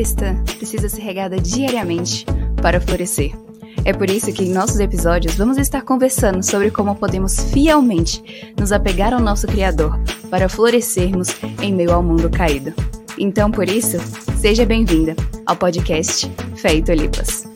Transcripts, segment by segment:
cristã precisa ser regada diariamente para florescer. É por isso que em nossos episódios vamos estar conversando sobre como podemos fielmente nos apegar ao nosso Criador para florescermos em meio ao mundo caído. Então, por isso, seja bem-vinda ao podcast Fé e.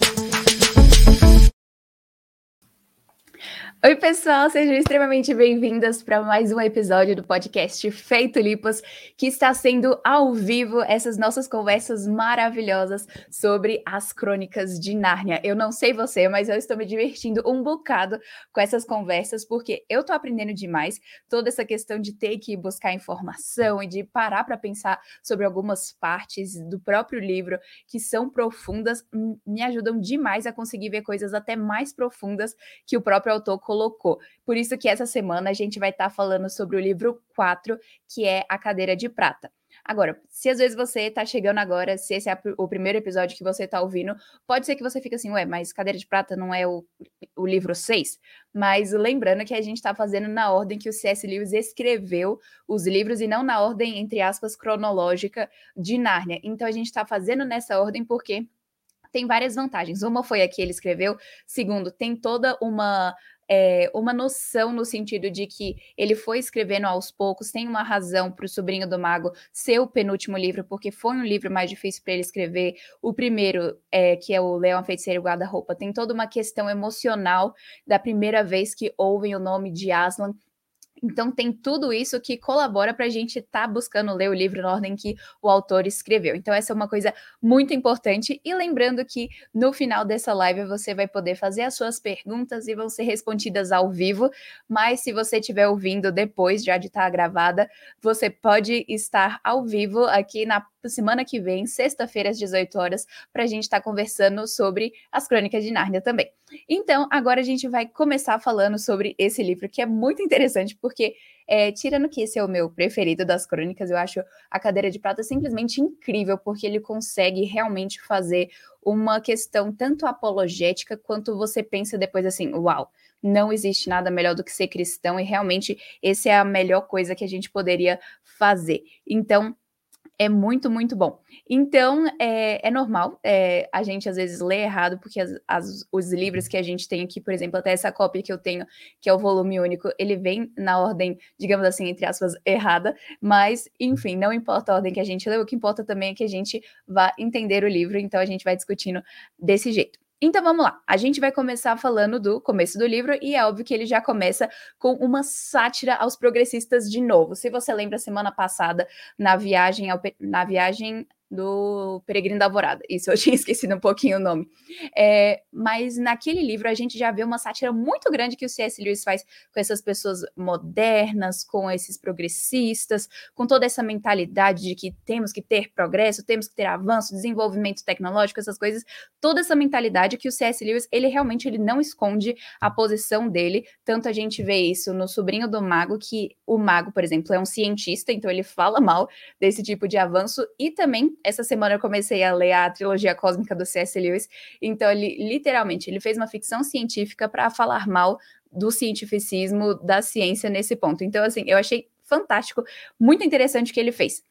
Oi, pessoal, sejam extremamente bem-vindas para mais um episódio do podcast Feito Lipas, que está sendo ao vivo essas nossas conversas maravilhosas sobre as crônicas de Nárnia. Eu não sei você, mas eu estou me divertindo um bocado com essas conversas, porque eu estou aprendendo demais toda essa questão de ter que buscar informação e de parar para pensar sobre algumas partes do próprio livro que são profundas, me ajudam demais a conseguir ver coisas até mais profundas que o próprio autor colocou. Por isso que essa semana a gente vai estar tá falando sobre o livro 4, que é A Cadeira de Prata. Agora, se às vezes você está chegando agora, se esse é o primeiro episódio que você está ouvindo, pode ser que você fique assim, ué, mas Cadeira de Prata não é o, o livro 6? Mas lembrando que a gente está fazendo na ordem que o C.S. Lewis escreveu os livros e não na ordem, entre aspas, cronológica de Nárnia. Então a gente está fazendo nessa ordem porque tem várias vantagens. Uma foi a que ele escreveu, segundo, tem toda uma é, uma noção no sentido de que ele foi escrevendo aos poucos, tem uma razão para o Sobrinho do Mago ser o penúltimo livro, porque foi um livro mais difícil para ele escrever. O primeiro, é, que é o Leão, a Feiticeira e o Guarda-Roupa, tem toda uma questão emocional da primeira vez que ouvem o nome de Aslan então tem tudo isso que colabora para a gente estar tá buscando ler o livro na ordem que o autor escreveu. Então essa é uma coisa muito importante. E lembrando que no final dessa live você vai poder fazer as suas perguntas e vão ser respondidas ao vivo. Mas se você estiver ouvindo depois já de estar tá gravada, você pode estar ao vivo aqui na semana que vem, sexta-feira, às 18 horas, para a gente estar tá conversando sobre as Crônicas de Nárnia também. Então, agora a gente vai começar falando sobre esse livro, que é muito interessante, porque, é, tirando que esse é o meu preferido das crônicas, eu acho A Cadeira de Prata simplesmente incrível, porque ele consegue realmente fazer uma questão tanto apologética quanto você pensa depois assim, uau, não existe nada melhor do que ser cristão e realmente essa é a melhor coisa que a gente poderia fazer. Então, é muito, muito bom. Então, é, é normal é, a gente às vezes ler errado, porque as, as, os livros que a gente tem aqui, por exemplo, até essa cópia que eu tenho, que é o volume único, ele vem na ordem, digamos assim, entre aspas, errada, mas, enfim, não importa a ordem que a gente leu, o que importa também é que a gente vá entender o livro, então a gente vai discutindo desse jeito. Então vamos lá, a gente vai começar falando do começo do livro e é óbvio que ele já começa com uma sátira aos progressistas de novo. Se você lembra semana passada na viagem ao, na viagem do Peregrino da Alvorada. Isso eu tinha esquecido um pouquinho o nome. É, mas naquele livro a gente já vê uma sátira muito grande que o C.S. Lewis faz com essas pessoas modernas, com esses progressistas, com toda essa mentalidade de que temos que ter progresso, temos que ter avanço, desenvolvimento tecnológico, essas coisas. Toda essa mentalidade que o C.S. Lewis, ele realmente ele não esconde a posição dele. Tanto a gente vê isso no Sobrinho do Mago, que o mago, por exemplo, é um cientista, então ele fala mal desse tipo de avanço e também essa semana eu comecei a ler a trilogia cósmica do C.S. Lewis, então ele literalmente ele fez uma ficção científica para falar mal do cientificismo da ciência nesse ponto. Então assim, eu achei fantástico, muito interessante o que ele fez.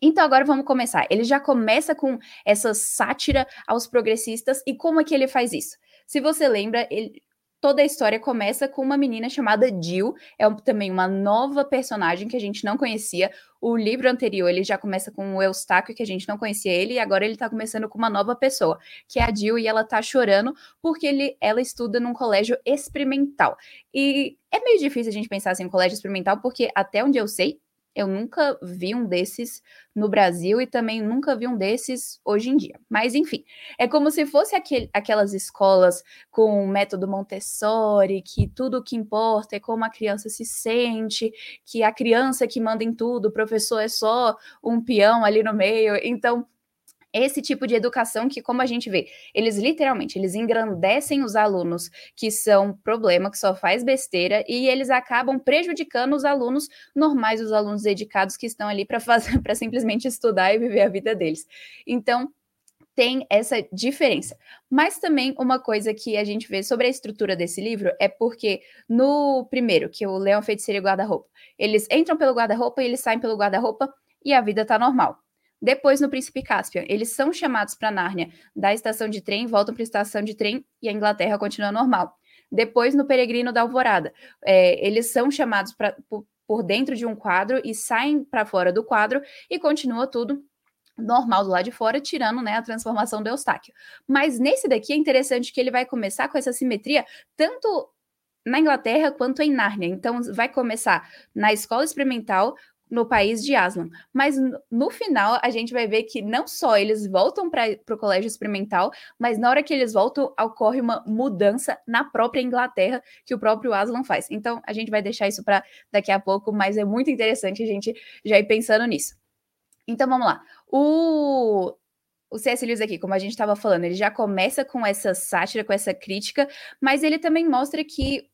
Então agora vamos começar. Ele já começa com essa sátira aos progressistas e como é que ele faz isso? Se você lembra, ele, toda a história começa com uma menina chamada Jill, é um, também uma nova personagem que a gente não conhecia. O livro anterior, ele já começa com o Eustáquio, que a gente não conhecia ele, e agora ele tá começando com uma nova pessoa, que é a Jill, e ela tá chorando porque ele, ela estuda num colégio experimental. E é meio difícil a gente pensar assim, em colégio experimental, porque até onde eu sei, eu nunca vi um desses no Brasil e também nunca vi um desses hoje em dia. Mas, enfim, é como se fosse aquele, aquelas escolas com o método Montessori, que tudo o que importa é como a criança se sente, que a criança que manda em tudo, o professor é só um peão ali no meio. Então, esse tipo de educação que, como a gente vê, eles literalmente eles engrandecem os alunos que são problema, que só faz besteira, e eles acabam prejudicando os alunos normais, os alunos dedicados que estão ali para fazer, para simplesmente estudar e viver a vida deles. Então, tem essa diferença. Mas também uma coisa que a gente vê sobre a estrutura desse livro é porque no primeiro, que é o Leão Feiticeiro e Guarda-Roupa, eles entram pelo guarda-roupa e eles saem pelo guarda-roupa e a vida tá normal. Depois, no Príncipe Caspian, eles são chamados para Nárnia da estação de trem, voltam para a estação de trem e a Inglaterra continua normal. Depois, no Peregrino da Alvorada, é, eles são chamados pra, por, dentro de um quadro e saem para fora do quadro e continua tudo normal do lado de fora, tirando né, a transformação do Eustáquio. Mas nesse daqui é interessante que ele vai começar com essa simetria tanto na Inglaterra quanto em Nárnia. Então vai começar na escola experimental no país de Aslan. Mas no final a gente vai ver que não só eles voltam para o colégio experimental, mas na hora que eles voltam ocorre uma mudança na própria Inglaterra que o próprio Aslan faz. Então a gente vai deixar isso para daqui a pouco, mas é muito interessante a gente já ir pensando nisso. Então vamos lá. O, o C.S. Lewis aqui, como a gente estava falando, ele já começa com essa sátira, com essa crítica, mas ele também mostra que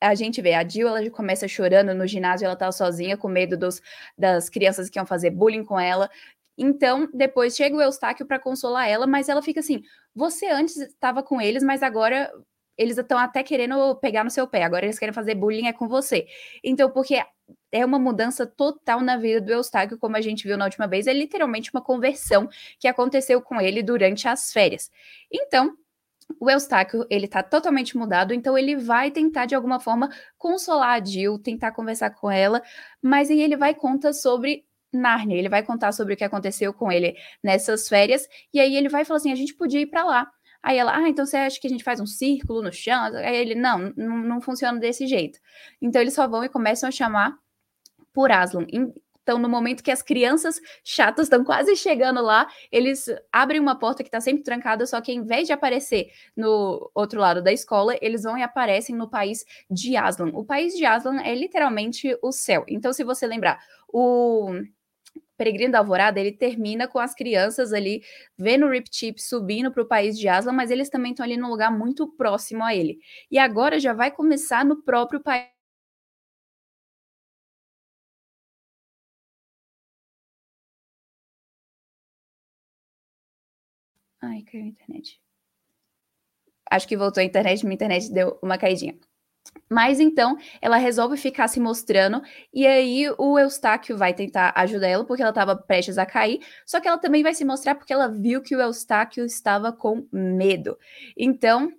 a gente vê, a Jill, ela começa chorando no ginásio, ela tá sozinha, com medo dos, das crianças que iam fazer bullying com ela. Então, depois chega o Eustáquio para consolar ela, mas ela fica assim: você antes estava com eles, mas agora eles estão até querendo pegar no seu pé, agora eles querem fazer bullying é com você. Então, porque é uma mudança total na vida do Eustáquio, como a gente viu na última vez, é literalmente uma conversão que aconteceu com ele durante as férias. Então, o Eustáquio, ele tá totalmente mudado, então ele vai tentar de alguma forma consolar a Jill, tentar conversar com ela, mas aí ele vai contar sobre Narnia, ele vai contar sobre o que aconteceu com ele nessas férias, e aí ele vai falar assim, a gente podia ir para lá. Aí ela, ah, então você acha que a gente faz um círculo no chão? Aí ele, não, não, não funciona desse jeito. Então eles só vão e começam a chamar por Aslan. Então, no momento que as crianças chatas estão quase chegando lá, eles abrem uma porta que está sempre trancada, só que em vez de aparecer no outro lado da escola, eles vão e aparecem no país de Aslan. O país de Aslan é literalmente o céu. Então, se você lembrar, o Peregrino da Alvorada, ele termina com as crianças ali vendo o Rip Chip subindo para o país de Aslan, mas eles também estão ali num lugar muito próximo a ele. E agora já vai começar no próprio país. Ai, caiu a internet. Acho que voltou a internet, minha internet deu uma caidinha. Mas então ela resolve ficar se mostrando, e aí o Eustáquio vai tentar ajudar ela, porque ela estava prestes a cair, só que ela também vai se mostrar porque ela viu que o Eustáquio estava com medo. Então,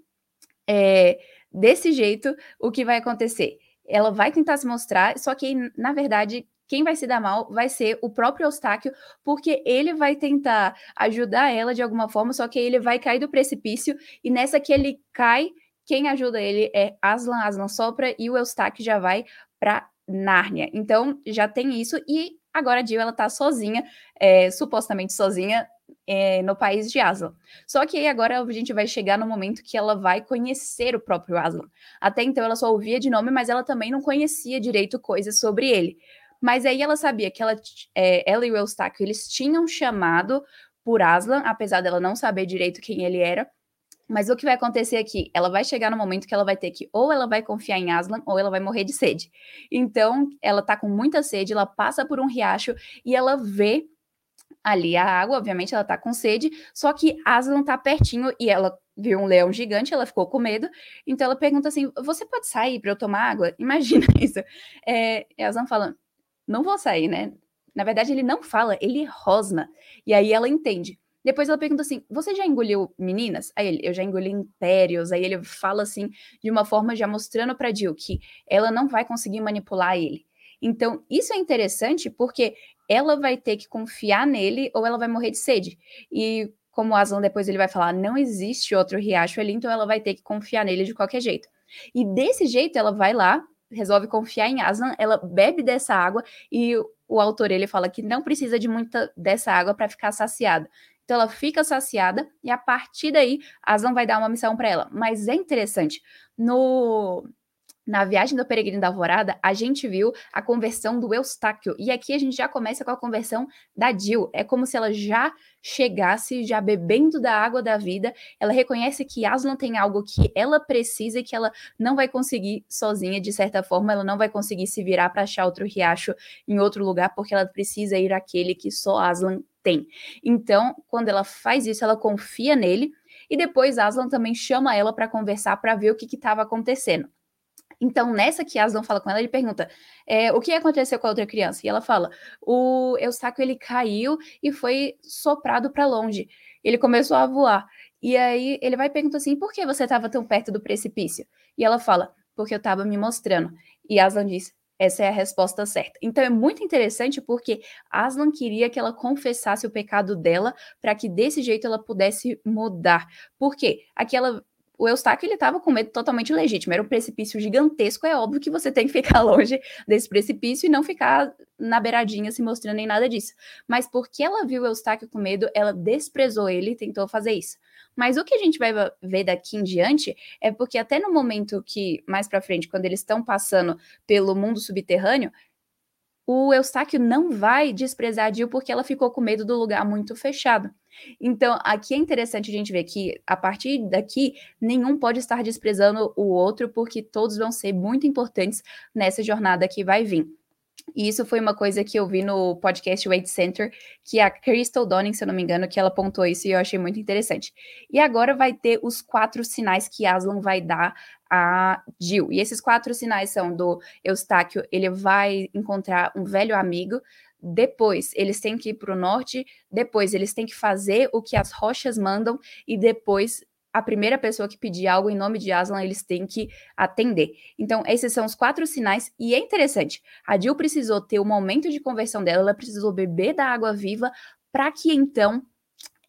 é, desse jeito, o que vai acontecer? Ela vai tentar se mostrar, só que, na verdade, quem vai se dar mal vai ser o próprio Eustáquio, porque ele vai tentar ajudar ela de alguma forma, só que ele vai cair do precipício, e nessa que ele cai, quem ajuda ele é Aslan, Aslan sopra e o Eustáquio já vai para Nárnia. Então já tem isso e agora a Jill ela tá sozinha, é, supostamente sozinha é, no país de Aslan. Só que aí agora a gente vai chegar no momento que ela vai conhecer o próprio Aslan. Até então ela só ouvia de nome, mas ela também não conhecia direito coisas sobre ele. Mas aí ela sabia que ela, é, ela e o Eustáquio eles tinham chamado por Aslan, apesar dela não saber direito quem ele era. Mas o que vai acontecer aqui? Ela vai chegar no momento que ela vai ter que, ou ela vai confiar em Aslan, ou ela vai morrer de sede. Então, ela tá com muita sede, ela passa por um riacho e ela vê ali a água, obviamente ela tá com sede, só que Aslan tá pertinho e ela viu um leão gigante, ela ficou com medo, então ela pergunta assim: Você pode sair para eu tomar água? Imagina isso. É, Aslan fala: Não vou sair, né? Na verdade, ele não fala, ele rosna. E aí ela entende. Depois ela pergunta assim: Você já engoliu meninas? Aí ele: Eu já engoli impérios. Aí ele fala assim, de uma forma já mostrando para Jill que ela não vai conseguir manipular ele. Então, isso é interessante porque ela vai ter que confiar nele ou ela vai morrer de sede. E como o Aslan depois ele vai falar, não existe outro riacho ali, então ela vai ter que confiar nele de qualquer jeito. E desse jeito ela vai lá, resolve confiar em Aslan, ela bebe dessa água e o autor ele fala que não precisa de muita dessa água para ficar saciada. Então ela fica saciada e a partir daí Aslan vai dar uma missão para ela. Mas é interessante, no na viagem do Peregrino da Alvorada, a gente viu a conversão do Eustáquio. E aqui a gente já começa com a conversão da Jill. É como se ela já chegasse, já bebendo da água da vida. Ela reconhece que Aslan tem algo que ela precisa e que ela não vai conseguir sozinha, de certa forma. Ela não vai conseguir se virar para achar outro riacho em outro lugar, porque ela precisa ir àquele que só Aslan tem. Então, quando ela faz isso, ela confia nele. E depois Aslan também chama ela para conversar para ver o que estava acontecendo. Então, nessa que Aslan fala com ela, ele pergunta: é, o que aconteceu com a outra criança? E ela fala: o Eustáquio ele caiu e foi soprado para longe. Ele começou a voar. E aí ele vai e pergunta assim: por que você estava tão perto do precipício? E ela fala: porque eu estava me mostrando. E Aslan diz: essa é a resposta certa. Então é muito interessante porque Aslan queria que ela confessasse o pecado dela para que desse jeito ela pudesse mudar. Por quê? Aquela o Eustáquio ele estava com medo totalmente legítimo, era um precipício gigantesco, é óbvio que você tem que ficar longe desse precipício e não ficar na beiradinha se mostrando nem nada disso. Mas porque ela viu o Eustáquio com medo, ela desprezou ele e tentou fazer isso. Mas o que a gente vai ver daqui em diante é porque até no momento que mais para frente, quando eles estão passando pelo mundo subterrâneo, o Eustáquio não vai desprezar a Jill porque ela ficou com medo do lugar muito fechado. Então, aqui é interessante a gente ver que, a partir daqui, nenhum pode estar desprezando o outro, porque todos vão ser muito importantes nessa jornada que vai vir. E isso foi uma coisa que eu vi no podcast Weight Center, que a Crystal Donning, se eu não me engano, que ela apontou isso e eu achei muito interessante. E agora vai ter os quatro sinais que Aslan vai dar a Jill. E esses quatro sinais são do Eustáquio, ele vai encontrar um velho amigo, depois eles têm que ir para o norte, depois eles têm que fazer o que as rochas mandam e depois a primeira pessoa que pedir algo em nome de Aslan, eles têm que atender. Então, esses são os quatro sinais, e é interessante. A Jill precisou ter o momento de conversão dela, ela precisou beber da água viva para que então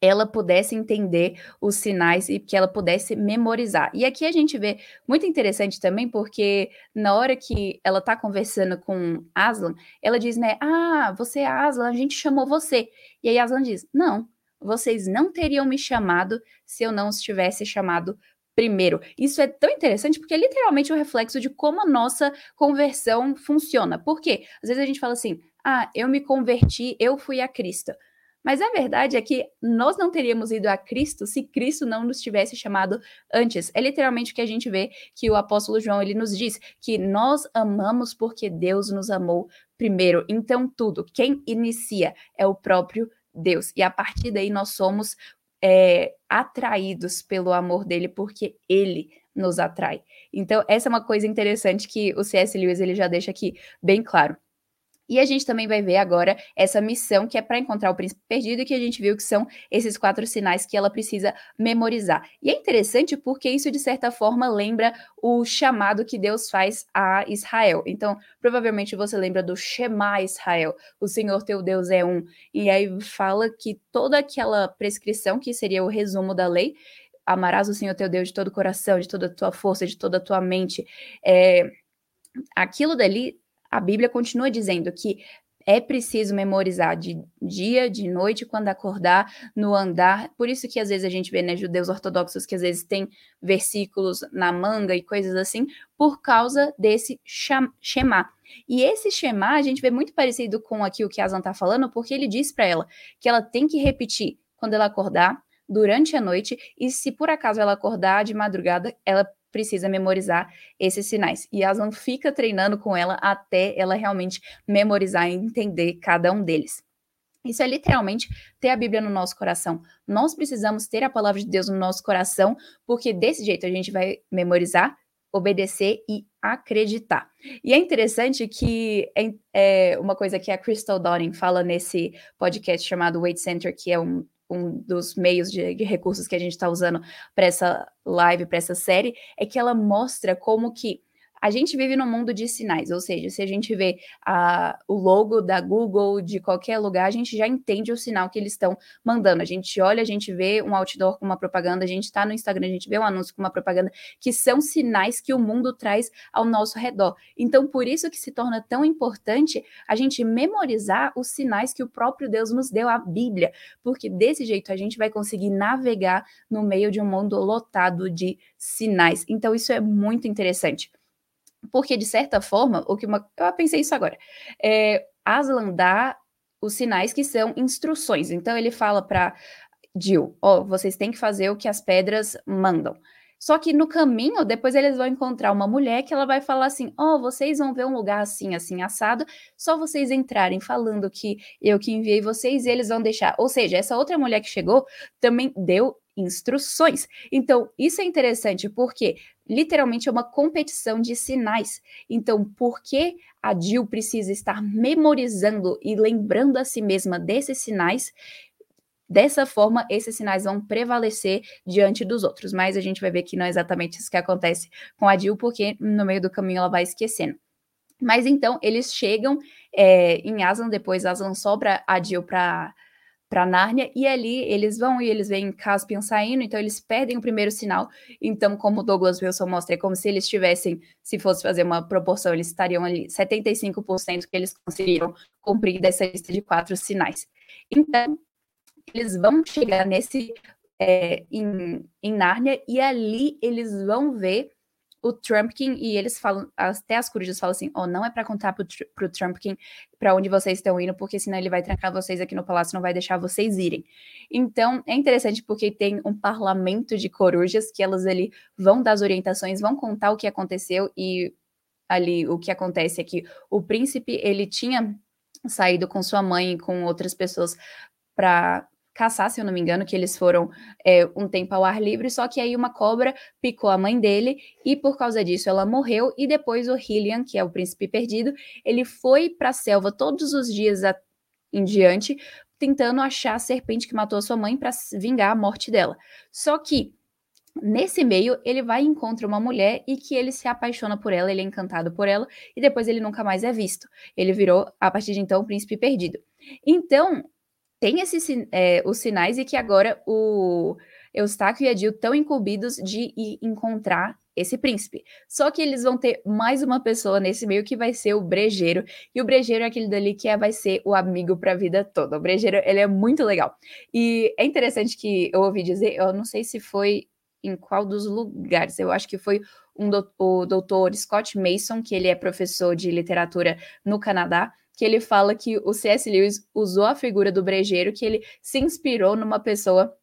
ela pudesse entender os sinais e que ela pudesse memorizar. E aqui a gente vê muito interessante também, porque na hora que ela está conversando com Aslan, ela diz, né, ah, você é Aslan, a gente chamou você. E aí Aslan diz, não, vocês não teriam me chamado se eu não os tivesse chamado primeiro. Isso é tão interessante porque é literalmente o um reflexo de como a nossa conversão funciona. Por quê? Às vezes a gente fala assim: ah, eu me converti, eu fui a Cristo. Mas a verdade é que nós não teríamos ido a Cristo se Cristo não nos tivesse chamado antes. É literalmente o que a gente vê que o apóstolo João ele nos diz que nós amamos porque Deus nos amou primeiro. Então tudo, quem inicia é o próprio Deus. E a partir daí nós somos é, atraídos pelo amor dele, porque ele nos atrai. Então, essa é uma coisa interessante que o C.S. Lewis ele já deixa aqui bem claro. E a gente também vai ver agora essa missão que é para encontrar o príncipe perdido e que a gente viu que são esses quatro sinais que ela precisa memorizar. E é interessante porque isso, de certa forma, lembra o chamado que Deus faz a Israel. Então, provavelmente você lembra do Shema Israel, o Senhor teu Deus é um. E aí fala que toda aquela prescrição, que seria o resumo da lei, amarás o Senhor teu Deus de todo o coração, de toda a tua força, de toda a tua mente. É, aquilo dali a Bíblia continua dizendo que é preciso memorizar de dia, de noite, quando acordar, no andar. Por isso que às vezes a gente vê, né, judeus ortodoxos que às vezes têm versículos na manga e coisas assim, por causa desse Shema. E esse Shema a gente vê muito parecido com aqui o que Asan está falando, porque ele diz para ela que ela tem que repetir quando ela acordar, durante a noite, e se por acaso ela acordar de madrugada, ela precisa memorizar esses sinais. E Aslan fica treinando com ela até ela realmente memorizar e entender cada um deles. Isso é literalmente ter a Bíblia no nosso coração. Nós precisamos ter a palavra de Deus no nosso coração, porque desse jeito a gente vai memorizar, obedecer e acreditar. E é interessante que é, é uma coisa que a Crystal Donning fala nesse podcast chamado Weight Center, que é um um dos meios de, de recursos que a gente está usando para essa live, para essa série, é que ela mostra como que a gente vive num mundo de sinais, ou seja, se a gente vê a, o logo da Google de qualquer lugar, a gente já entende o sinal que eles estão mandando. A gente olha, a gente vê um outdoor com uma propaganda, a gente está no Instagram, a gente vê um anúncio com uma propaganda, que são sinais que o mundo traz ao nosso redor. Então, por isso que se torna tão importante a gente memorizar os sinais que o próprio Deus nos deu, a Bíblia, porque desse jeito a gente vai conseguir navegar no meio de um mundo lotado de sinais. Então, isso é muito interessante. Porque, de certa forma, o que uma, eu pensei isso agora, é, Aslan dá os sinais que são instruções. Então, ele fala para Jill, ó, oh, vocês têm que fazer o que as pedras mandam. Só que no caminho, depois eles vão encontrar uma mulher que ela vai falar assim: Ó, oh, vocês vão ver um lugar assim, assim, assado, só vocês entrarem falando que eu que enviei vocês eles vão deixar. Ou seja, essa outra mulher que chegou também deu instruções. Então, isso é interessante porque literalmente é uma competição de sinais. Então, por que a Jill precisa estar memorizando e lembrando a si mesma desses sinais? Dessa forma, esses sinais vão prevalecer diante dos outros. Mas a gente vai ver que não é exatamente isso que acontece com a Jill, porque no meio do caminho ela vai esquecendo. Mas então eles chegam é, em Aslan, depois Aslan sobra a Jill para para Nárnia, e ali eles vão e eles veem Caspian saindo, então eles perdem o primeiro sinal. Então, como Douglas Wilson mostra, é como se eles tivessem, se fosse fazer uma proporção, eles estariam ali 75% que eles conseguiram cumprir dessa lista de quatro sinais. Então, eles vão chegar nesse é, em, em Nárnia e ali eles vão ver o Trumpkin e eles falam, até as corujas falam assim: ó, oh, não é para contar pro, pro Trumpkin para onde vocês estão indo, porque senão ele vai trancar vocês aqui no palácio, não vai deixar vocês irem. Então é interessante porque tem um parlamento de corujas que elas ali vão dar as orientações, vão contar o que aconteceu e ali o que acontece é que o príncipe ele tinha saído com sua mãe e com outras pessoas para caçar, se eu não me engano, que eles foram é, um tempo ao ar livre, só que aí uma cobra picou a mãe dele e por causa disso ela morreu e depois o Hillian, que é o príncipe perdido, ele foi para a selva todos os dias a, em diante tentando achar a serpente que matou a sua mãe para vingar a morte dela. Só que Nesse meio, ele vai e encontra uma mulher e que ele se apaixona por ela, ele é encantado por ela, e depois ele nunca mais é visto. Ele virou, a partir de então, o príncipe perdido. Então, tem esses é, os sinais e que agora o Eustáquio e a Jill estão incumbidos de ir encontrar esse príncipe. Só que eles vão ter mais uma pessoa nesse meio que vai ser o brejeiro. E o brejeiro é aquele dali que é, vai ser o amigo para a vida toda. O brejeiro, ele é muito legal. E é interessante que eu ouvi dizer, eu não sei se foi em qual dos lugares, eu acho que foi um do, o doutor Scott Mason, que ele é professor de literatura no Canadá, que ele fala que o C.S. Lewis usou a figura do brejeiro, que ele se inspirou numa pessoa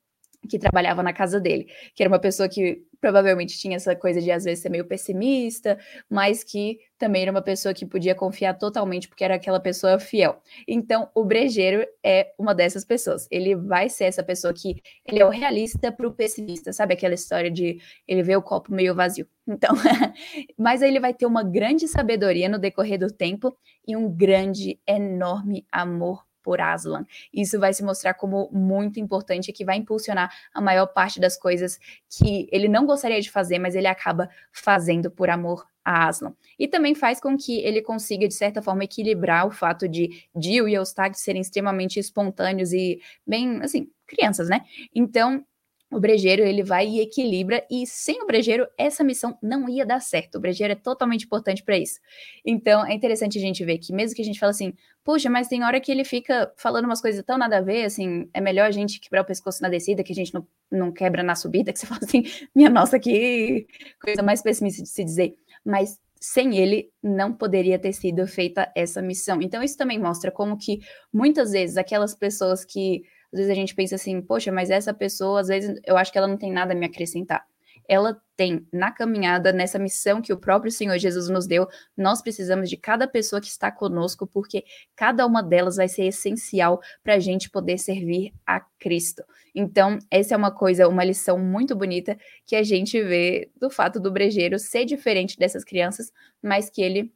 que trabalhava na casa dele, que era uma pessoa que provavelmente tinha essa coisa de às vezes ser meio pessimista, mas que também era uma pessoa que podia confiar totalmente porque era aquela pessoa fiel. Então, o brejeiro é uma dessas pessoas. Ele vai ser essa pessoa que ele é o realista para o pessimista, sabe aquela história de ele vê o copo meio vazio. Então, mas ele vai ter uma grande sabedoria no decorrer do tempo e um grande, enorme amor por Aslan. Isso vai se mostrar como muito importante, que vai impulsionar a maior parte das coisas que ele não gostaria de fazer, mas ele acaba fazendo por amor a Aslan. E também faz com que ele consiga, de certa forma, equilibrar o fato de Jill e Eustag serem extremamente espontâneos e bem, assim, crianças, né? Então, o brejeiro ele vai e equilibra e sem o brejeiro essa missão não ia dar certo. O brejeiro é totalmente importante para isso. Então é interessante a gente ver que mesmo que a gente fale assim, puxa, mas tem hora que ele fica falando umas coisas tão nada a ver, assim, é melhor a gente quebrar o pescoço na descida que a gente não, não quebra na subida, que você fala assim, minha nossa, que coisa mais pessimista de se dizer. Mas sem ele não poderia ter sido feita essa missão. Então isso também mostra como que muitas vezes aquelas pessoas que às vezes a gente pensa assim, poxa, mas essa pessoa, às vezes eu acho que ela não tem nada a me acrescentar. Ela tem na caminhada, nessa missão que o próprio Senhor Jesus nos deu, nós precisamos de cada pessoa que está conosco, porque cada uma delas vai ser essencial para a gente poder servir a Cristo. Então, essa é uma coisa, uma lição muito bonita que a gente vê do fato do brejeiro ser diferente dessas crianças, mas que ele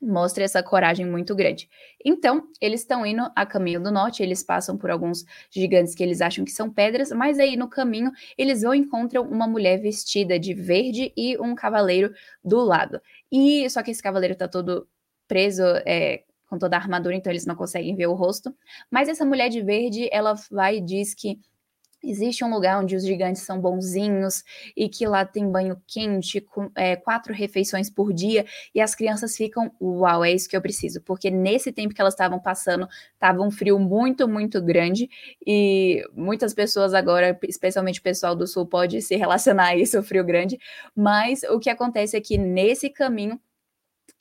mostra essa coragem muito grande. Então, eles estão indo a caminho do norte, eles passam por alguns gigantes que eles acham que são pedras, mas aí no caminho eles vão encontram uma mulher vestida de verde e um cavaleiro do lado. E só que esse cavaleiro tá todo preso, é, com toda a armadura, então eles não conseguem ver o rosto. Mas essa mulher de verde, ela vai e diz que Existe um lugar onde os gigantes são bonzinhos e que lá tem banho quente, com é, quatro refeições por dia, e as crianças ficam, uau, é isso que eu preciso, porque nesse tempo que elas estavam passando, estava um frio muito, muito grande, e muitas pessoas agora, especialmente o pessoal do sul, pode se relacionar a isso, o frio grande, mas o que acontece é que nesse caminho,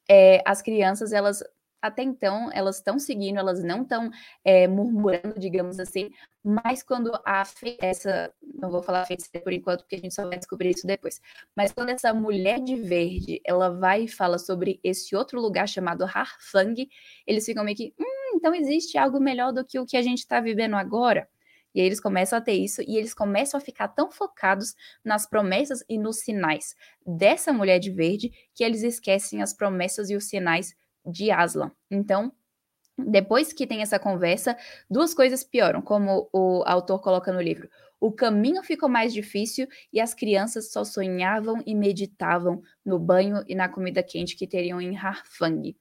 é, as crianças, elas até então elas estão seguindo, elas não estão é, murmurando, digamos assim, mas quando a essa, não vou falar feiticeira por enquanto, porque a gente só vai descobrir isso depois, mas quando essa mulher de verde, ela vai e fala sobre esse outro lugar chamado Harfang, eles ficam meio que, hum, então existe algo melhor do que o que a gente está vivendo agora? E aí eles começam a ter isso e eles começam a ficar tão focados nas promessas e nos sinais dessa mulher de verde que eles esquecem as promessas e os sinais de Aslan. Então, depois que tem essa conversa, duas coisas pioram, como o autor coloca no livro. O caminho ficou mais difícil e as crianças só sonhavam e meditavam no banho e na comida quente que teriam em Harfang.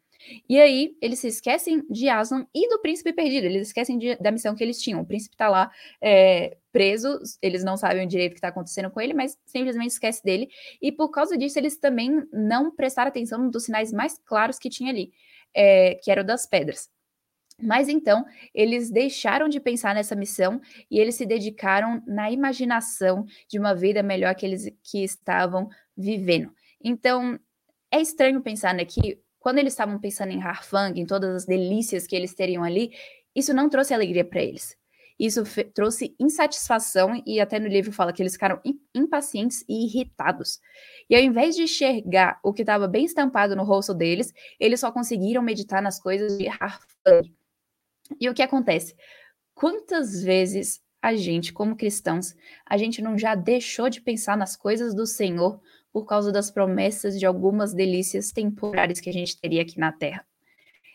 E aí, eles se esquecem de Aslan e do príncipe perdido, eles esquecem de, da missão que eles tinham. O príncipe tá lá é, preso, eles não sabem direito o que tá acontecendo com ele, mas simplesmente esquece dele. E por causa disso, eles também não prestaram atenção dos sinais mais claros que tinha ali, é, que era o das pedras. Mas então, eles deixaram de pensar nessa missão e eles se dedicaram na imaginação de uma vida melhor que eles que estavam vivendo. Então, é estranho pensar né, que quando eles estavam pensando em Harfang, em todas as delícias que eles teriam ali, isso não trouxe alegria para eles. Isso trouxe insatisfação e até no livro fala que eles ficaram impacientes e irritados. E ao invés de enxergar o que estava bem estampado no rosto deles, eles só conseguiram meditar nas coisas de Harfang. E o que acontece? Quantas vezes a gente, como cristãos, a gente não já deixou de pensar nas coisas do Senhor por causa das promessas de algumas delícias temporárias que a gente teria aqui na Terra?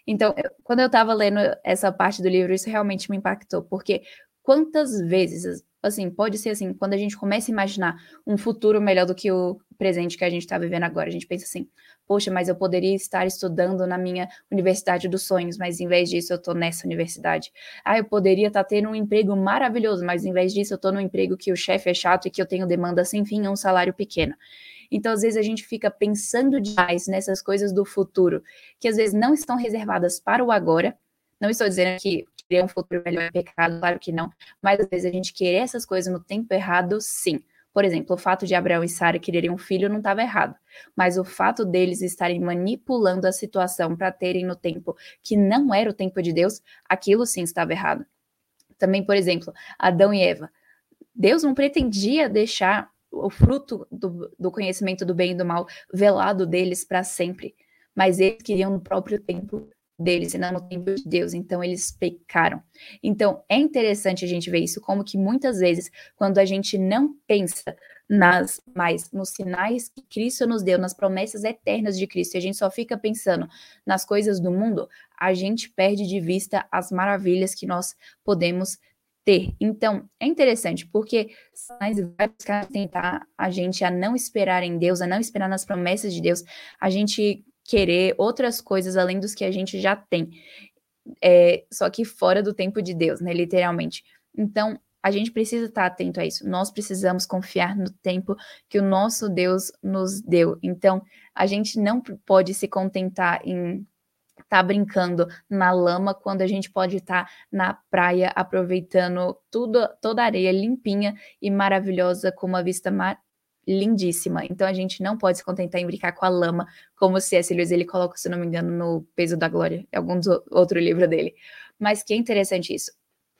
Então, eu, quando eu estava lendo essa parte do livro, isso realmente me impactou, porque quantas vezes, assim, pode ser assim, quando a gente começa a imaginar um futuro melhor do que o presente que a gente está vivendo agora, a gente pensa assim, poxa, mas eu poderia estar estudando na minha universidade dos sonhos, mas em vez disso eu estou nessa universidade. Ah, eu poderia estar tá tendo um emprego maravilhoso, mas em vez disso eu estou num emprego que o chefe é chato e que eu tenho demanda sem fim e um salário pequeno. Então, às vezes, a gente fica pensando demais nessas coisas do futuro, que às vezes não estão reservadas para o agora. Não estou dizendo que querer um futuro melhor é pecado, claro que não, mas às vezes a gente querer essas coisas no tempo errado, sim. Por exemplo, o fato de Abraão e Sara quererem um filho não estava errado, mas o fato deles estarem manipulando a situação para terem no tempo que não era o tempo de Deus, aquilo sim estava errado. Também, por exemplo, Adão e Eva. Deus não pretendia deixar o fruto do, do conhecimento do bem e do mal velado deles para sempre, mas eles queriam no próprio tempo deles e não no tempo de Deus, então eles pecaram. Então é interessante a gente ver isso, como que muitas vezes, quando a gente não pensa nas mais nos sinais que Cristo nos deu, nas promessas eternas de Cristo, e a gente só fica pensando nas coisas do mundo, a gente perde de vista as maravilhas que nós podemos ter. Então, é interessante, porque Satanás vai buscar tentar a gente a não esperar em Deus, a não esperar nas promessas de Deus, a gente querer outras coisas além dos que a gente já tem. É, só que fora do tempo de Deus, né? Literalmente. Então, a gente precisa estar atento a isso. Nós precisamos confiar no tempo que o nosso Deus nos deu. Então, a gente não pode se contentar em tá brincando na lama quando a gente pode estar tá na praia aproveitando tudo, toda a areia limpinha e maravilhosa com uma vista mar lindíssima. Então a gente não pode se contentar em brincar com a lama, como o C.S. Lewis ele coloca, se não me engano, no Peso da Glória, algum outro livro dele. Mas que é interessante isso.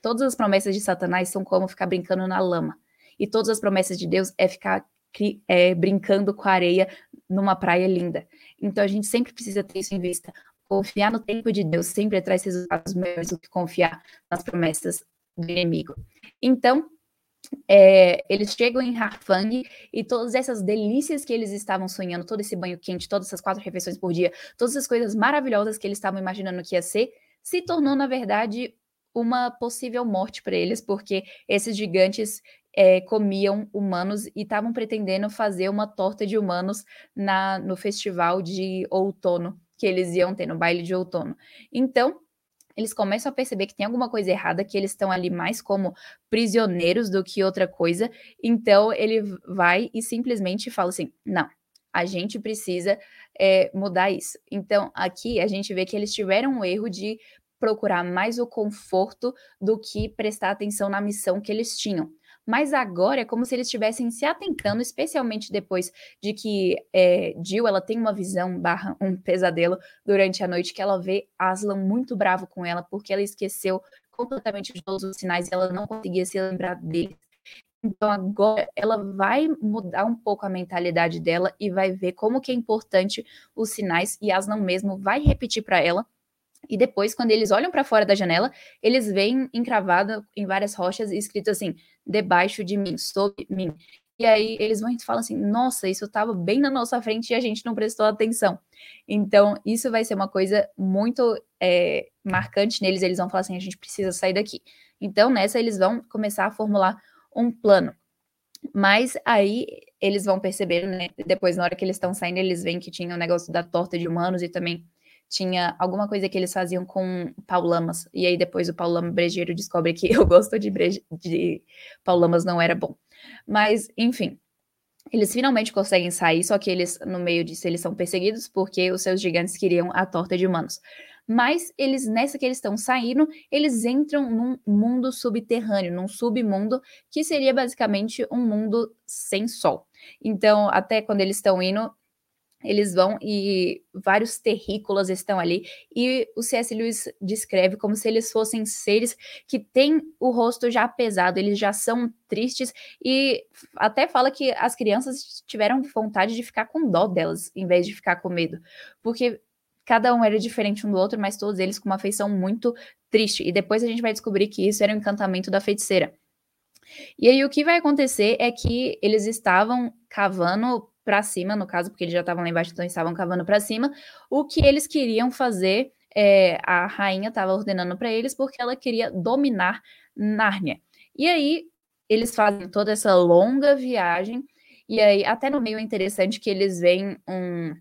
Todas as promessas de Satanás são como ficar brincando na lama. E todas as promessas de Deus é ficar é, brincando com a areia numa praia linda. Então a gente sempre precisa ter isso em vista. Confiar no tempo de Deus sempre traz resultados melhores do que confiar nas promessas do inimigo. Então, é, eles chegam em Harfang e todas essas delícias que eles estavam sonhando, todo esse banho quente, todas essas quatro refeições por dia, todas as coisas maravilhosas que eles estavam imaginando que ia ser, se tornou, na verdade, uma possível morte para eles, porque esses gigantes é, comiam humanos e estavam pretendendo fazer uma torta de humanos na, no festival de outono que eles iam ter no baile de outono. Então, eles começam a perceber que tem alguma coisa errada, que eles estão ali mais como prisioneiros do que outra coisa. Então, ele vai e simplesmente fala assim: não, a gente precisa é, mudar isso. Então, aqui a gente vê que eles tiveram um erro de procurar mais o conforto do que prestar atenção na missão que eles tinham. Mas agora é como se eles estivessem se atentando, especialmente depois de que é, Jill ela tem uma visão barra um pesadelo durante a noite que ela vê Aslan muito bravo com ela porque ela esqueceu completamente de todos os sinais e ela não conseguia se lembrar deles. Então agora ela vai mudar um pouco a mentalidade dela e vai ver como que é importante os sinais e Aslan mesmo vai repetir para ela E depois, quando eles olham para fora da janela, eles veem encravado em várias rochas escrito assim: debaixo de mim, sob mim. E aí eles vão e falam assim: nossa, isso estava bem na nossa frente e a gente não prestou atenção. Então, isso vai ser uma coisa muito é, marcante neles. Eles vão falar assim: a gente precisa sair daqui. Então, nessa, eles vão começar a formular um plano. Mas aí eles vão perceber, né? Depois, na hora que eles estão saindo, eles veem que tinha o um negócio da torta de humanos e também tinha alguma coisa que eles faziam com paulamas. E aí depois o paulama brejeiro descobre que eu gosto de, breje, de paulamas não era bom. Mas, enfim, eles finalmente conseguem sair, só que eles, no meio disso, eles são perseguidos porque os seus gigantes queriam a torta de humanos. Mas eles, nessa que eles estão saindo, eles entram num mundo subterrâneo, num submundo, que seria basicamente um mundo sem sol. Então, até quando eles estão indo, eles vão e vários terrícolas estão ali e o C.S. Lewis descreve como se eles fossem seres que têm o rosto já pesado, eles já são tristes e até fala que as crianças tiveram vontade de ficar com dó delas em vez de ficar com medo, porque cada um era diferente um do outro, mas todos eles com uma feição muito triste e depois a gente vai descobrir que isso era um encantamento da feiticeira. E aí o que vai acontecer é que eles estavam cavando para cima, no caso, porque eles já estavam lá embaixo, então estavam cavando para cima. O que eles queriam fazer, é, a rainha estava ordenando para eles, porque ela queria dominar Nárnia. E aí eles fazem toda essa longa viagem, e aí até no meio é interessante que eles veem um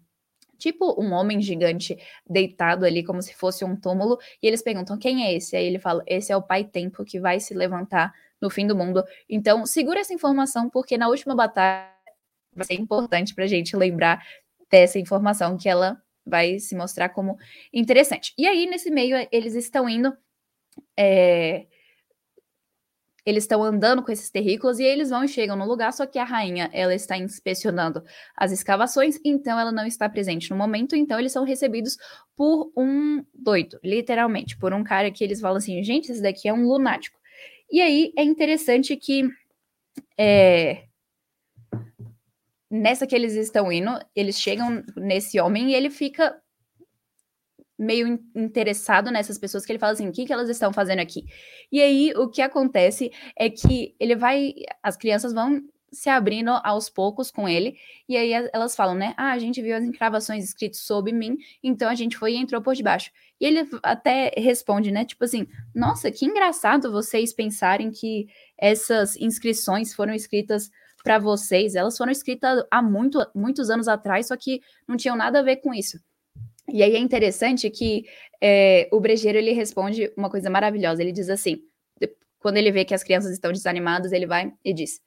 tipo um homem gigante deitado ali como se fosse um túmulo, e eles perguntam quem é esse? Aí ele fala: "Esse é o Pai Tempo que vai se levantar no fim do mundo". Então, segura essa informação porque na última batalha vai ser importante para a gente lembrar dessa informação que ela vai se mostrar como interessante. E aí, nesse meio, eles estão indo. É, eles estão andando com esses terrícolas e eles vão e chegam no lugar, só que a rainha ela está inspecionando as escavações, então ela não está presente no momento, então eles são recebidos por um doido, literalmente, por um cara que eles falam assim, gente, esse daqui é um lunático. E aí é interessante que é, nessa que eles estão indo, eles chegam nesse homem e ele fica meio interessado nessas pessoas que ele fala assim, o que, que elas estão fazendo aqui? E aí o que acontece é que ele vai, as crianças vão se abrindo aos poucos com ele, e aí elas falam, né? Ah, a gente viu as encravações escritas sobre mim, então a gente foi e entrou por debaixo. E ele até responde, né? Tipo assim, nossa, que engraçado vocês pensarem que essas inscrições foram escritas para vocês, elas foram escritas há muito, muitos anos atrás, só que não tinham nada a ver com isso. E aí é interessante que é, o brejeiro ele responde uma coisa maravilhosa. Ele diz assim: quando ele vê que as crianças estão desanimadas, ele vai e diz: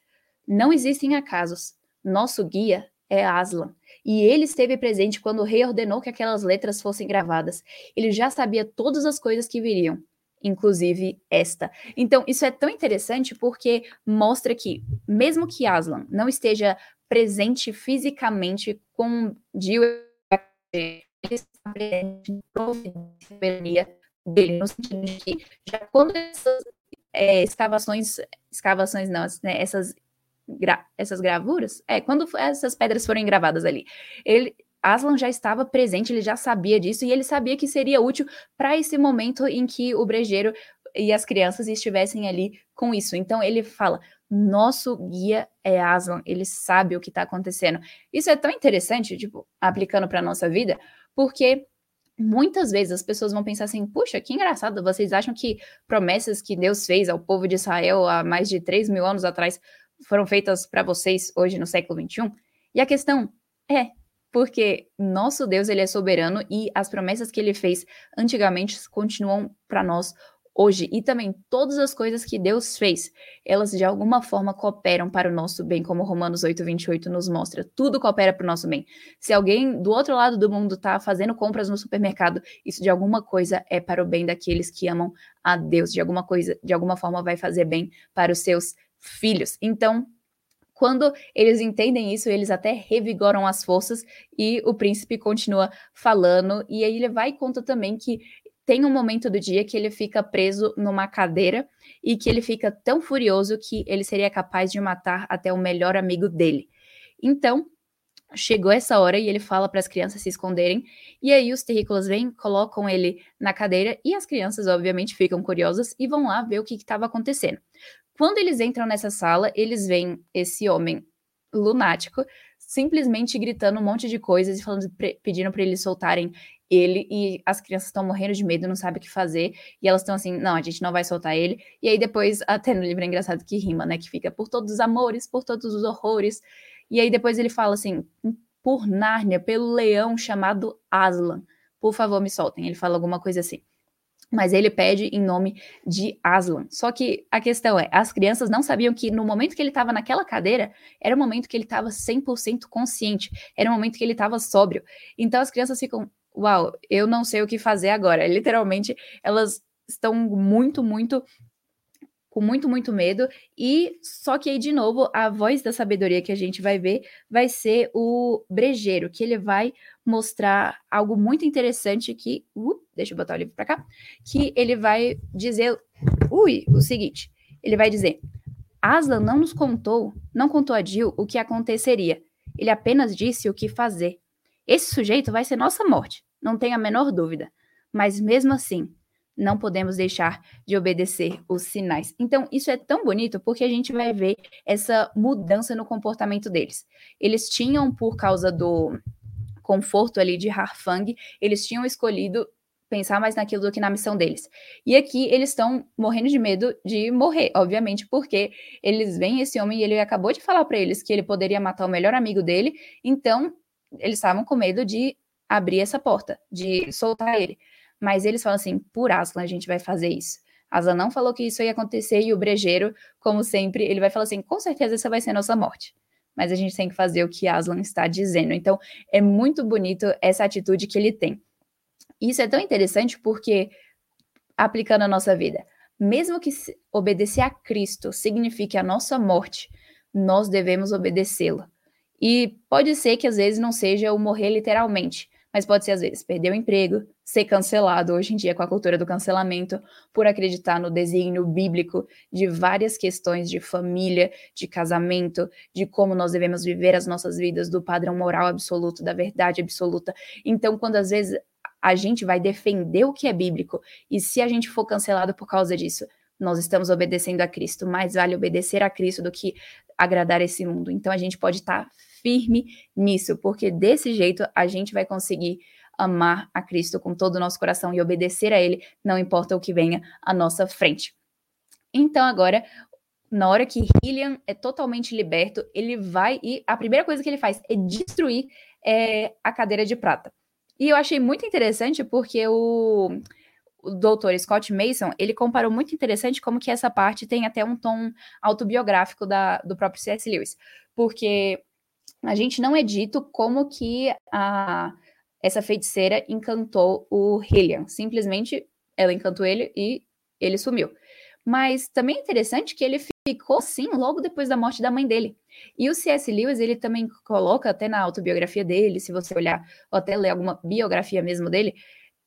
Não existem acasos. Nosso guia é Aslan. E ele esteve presente quando o rei ordenou que aquelas letras fossem gravadas. Ele já sabia todas as coisas que viriam inclusive esta. Então, isso é tão interessante porque mostra que, mesmo que Aslan não esteja presente fisicamente com Jill, ele está presente na dele, no sentido de que já quando essas é, escavações, escavações não, né, essas, gra, essas gravuras, é, quando essas pedras foram gravadas ali, ele Aslan já estava presente, ele já sabia disso e ele sabia que seria útil para esse momento em que o brejeiro e as crianças estivessem ali com isso. Então ele fala: nosso guia é Aslan, ele sabe o que está acontecendo. Isso é tão interessante, tipo, aplicando para nossa vida, porque muitas vezes as pessoas vão pensar assim: puxa, que engraçado, vocês acham que promessas que Deus fez ao povo de Israel há mais de 3 mil anos atrás foram feitas para vocês hoje no século 21? E a questão é, porque nosso Deus ele é soberano e as promessas que ele fez antigamente continuam para nós hoje e também todas as coisas que Deus fez, elas de alguma forma cooperam para o nosso bem, como Romanos 8:28 nos mostra. Tudo coopera para o nosso bem. Se alguém do outro lado do mundo está fazendo compras no supermercado, isso de alguma coisa é para o bem daqueles que amam a Deus, de alguma coisa, de alguma forma vai fazer bem para os seus filhos. Então, quando eles entendem isso, eles até revigoram as forças e o príncipe continua falando. E aí ele vai e conta também que tem um momento do dia que ele fica preso numa cadeira e que ele fica tão furioso que ele seria capaz de matar até o melhor amigo dele. Então, chegou essa hora e ele fala para as crianças se esconderem. E aí os terrícolas vêm, colocam ele na cadeira e as crianças, obviamente, ficam curiosas e vão lá ver o que estava acontecendo. Quando eles entram nessa sala, eles veem esse homem lunático simplesmente gritando um monte de coisas e falando, pedindo para eles soltarem ele e as crianças estão morrendo de medo, não sabem o que fazer, e elas estão assim, não, a gente não vai soltar ele. E aí depois, até no livro é engraçado que rima, né, que fica por todos os amores, por todos os horrores. E aí depois ele fala assim, por Nárnia, pelo leão chamado Aslan, por favor, me soltem. Ele fala alguma coisa assim. Mas ele pede em nome de Aslan. Só que a questão é, as crianças não sabiam que no momento que ele estava naquela cadeira, era o momento que ele estava 100% consciente, era o momento que ele estava sóbrio. Então as crianças ficam, uau, eu não sei o que fazer agora. Literalmente, elas estão muito, muito com muito, muito medo. E só que aí, de novo, a voz da sabedoria que a gente vai ver vai ser o brejeiro, que ele vai mostrar algo muito interessante que. Uh, deixa eu botar o livro para cá. Que ele vai dizer. Ui, o seguinte: ele vai dizer. Aslan não nos contou, não contou a Jill o que aconteceria. Ele apenas disse o que fazer. Esse sujeito vai ser nossa morte, não tenho a menor dúvida. Mas mesmo assim, não podemos deixar de obedecer os sinais. Então, isso é tão bonito porque a gente vai ver essa mudança no comportamento deles. Eles tinham, por causa do conforto ali de Harfang, eles tinham escolhido pensar mais naquilo do que na missão deles. E aqui eles estão morrendo de medo de morrer, obviamente, porque eles veem esse homem e ele acabou de falar para eles que ele poderia matar o melhor amigo dele, então eles estavam com medo de abrir essa porta, de soltar ele. Mas eles falam assim: por Aslan a gente vai fazer isso. Aslan não falou que isso ia acontecer e o brejeiro, como sempre, ele vai falar assim: com certeza essa vai ser nossa morte. Mas a gente tem que fazer o que Aslan está dizendo. Então é muito bonito essa atitude que ele tem. Isso é tão interessante porque, aplicando a nossa vida, mesmo que obedecer a Cristo signifique a nossa morte, nós devemos obedecê-lo. E pode ser que às vezes não seja o morrer literalmente, mas pode ser às vezes perder o emprego, ser cancelado hoje em dia com a cultura do cancelamento, por acreditar no desígnio bíblico de várias questões de família, de casamento, de como nós devemos viver as nossas vidas, do padrão moral absoluto, da verdade absoluta. Então, quando às vezes a gente vai defender o que é bíblico, e se a gente for cancelado por causa disso, nós estamos obedecendo a Cristo. Mais vale obedecer a Cristo do que agradar esse mundo. Então a gente pode estar firme nisso, porque desse jeito a gente vai conseguir amar a Cristo com todo o nosso coração e obedecer a Ele, não importa o que venha à nossa frente. Então agora na hora que Hillian é totalmente liberto, ele vai e a primeira coisa que ele faz é destruir é, a cadeira de prata. E eu achei muito interessante porque o, o doutor Scott Mason, ele comparou muito interessante como que essa parte tem até um tom autobiográfico da, do próprio C.S. Lewis. Porque a gente não é dito como que a, essa feiticeira encantou o Hillian. Simplesmente ela encantou ele e ele sumiu. Mas também é interessante que ele ficou assim logo depois da morte da mãe dele. E o C.S. Lewis, ele também coloca até na autobiografia dele, se você olhar ou até ler alguma biografia mesmo dele,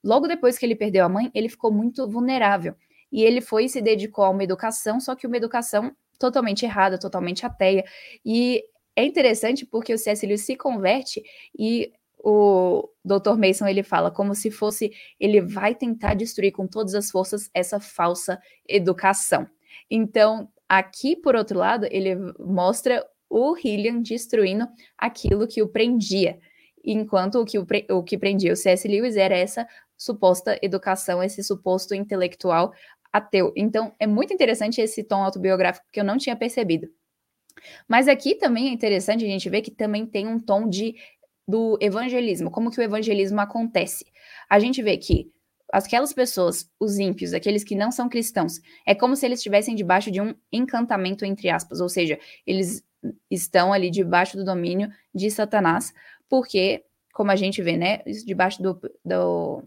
logo depois que ele perdeu a mãe, ele ficou muito vulnerável. E ele foi e se dedicou a uma educação, só que uma educação totalmente errada, totalmente ateia. E é interessante porque o C.S. Lewis se converte e o Dr. Mason ele fala como se fosse ele vai tentar destruir com todas as forças essa falsa educação. Então, aqui por outro lado, ele mostra o Hillian destruindo aquilo que o prendia, enquanto o que, o, o que prendia o C.S. Lewis era essa suposta educação, esse suposto intelectual ateu. Então, é muito interessante esse tom autobiográfico que eu não tinha percebido. Mas aqui também é interessante a gente ver que também tem um tom de do evangelismo, como que o evangelismo acontece. A gente vê que aquelas pessoas, os ímpios, aqueles que não são cristãos, é como se eles estivessem debaixo de um encantamento, entre aspas, ou seja, eles estão ali debaixo do domínio de Satanás, porque, como a gente vê, né, debaixo do, do,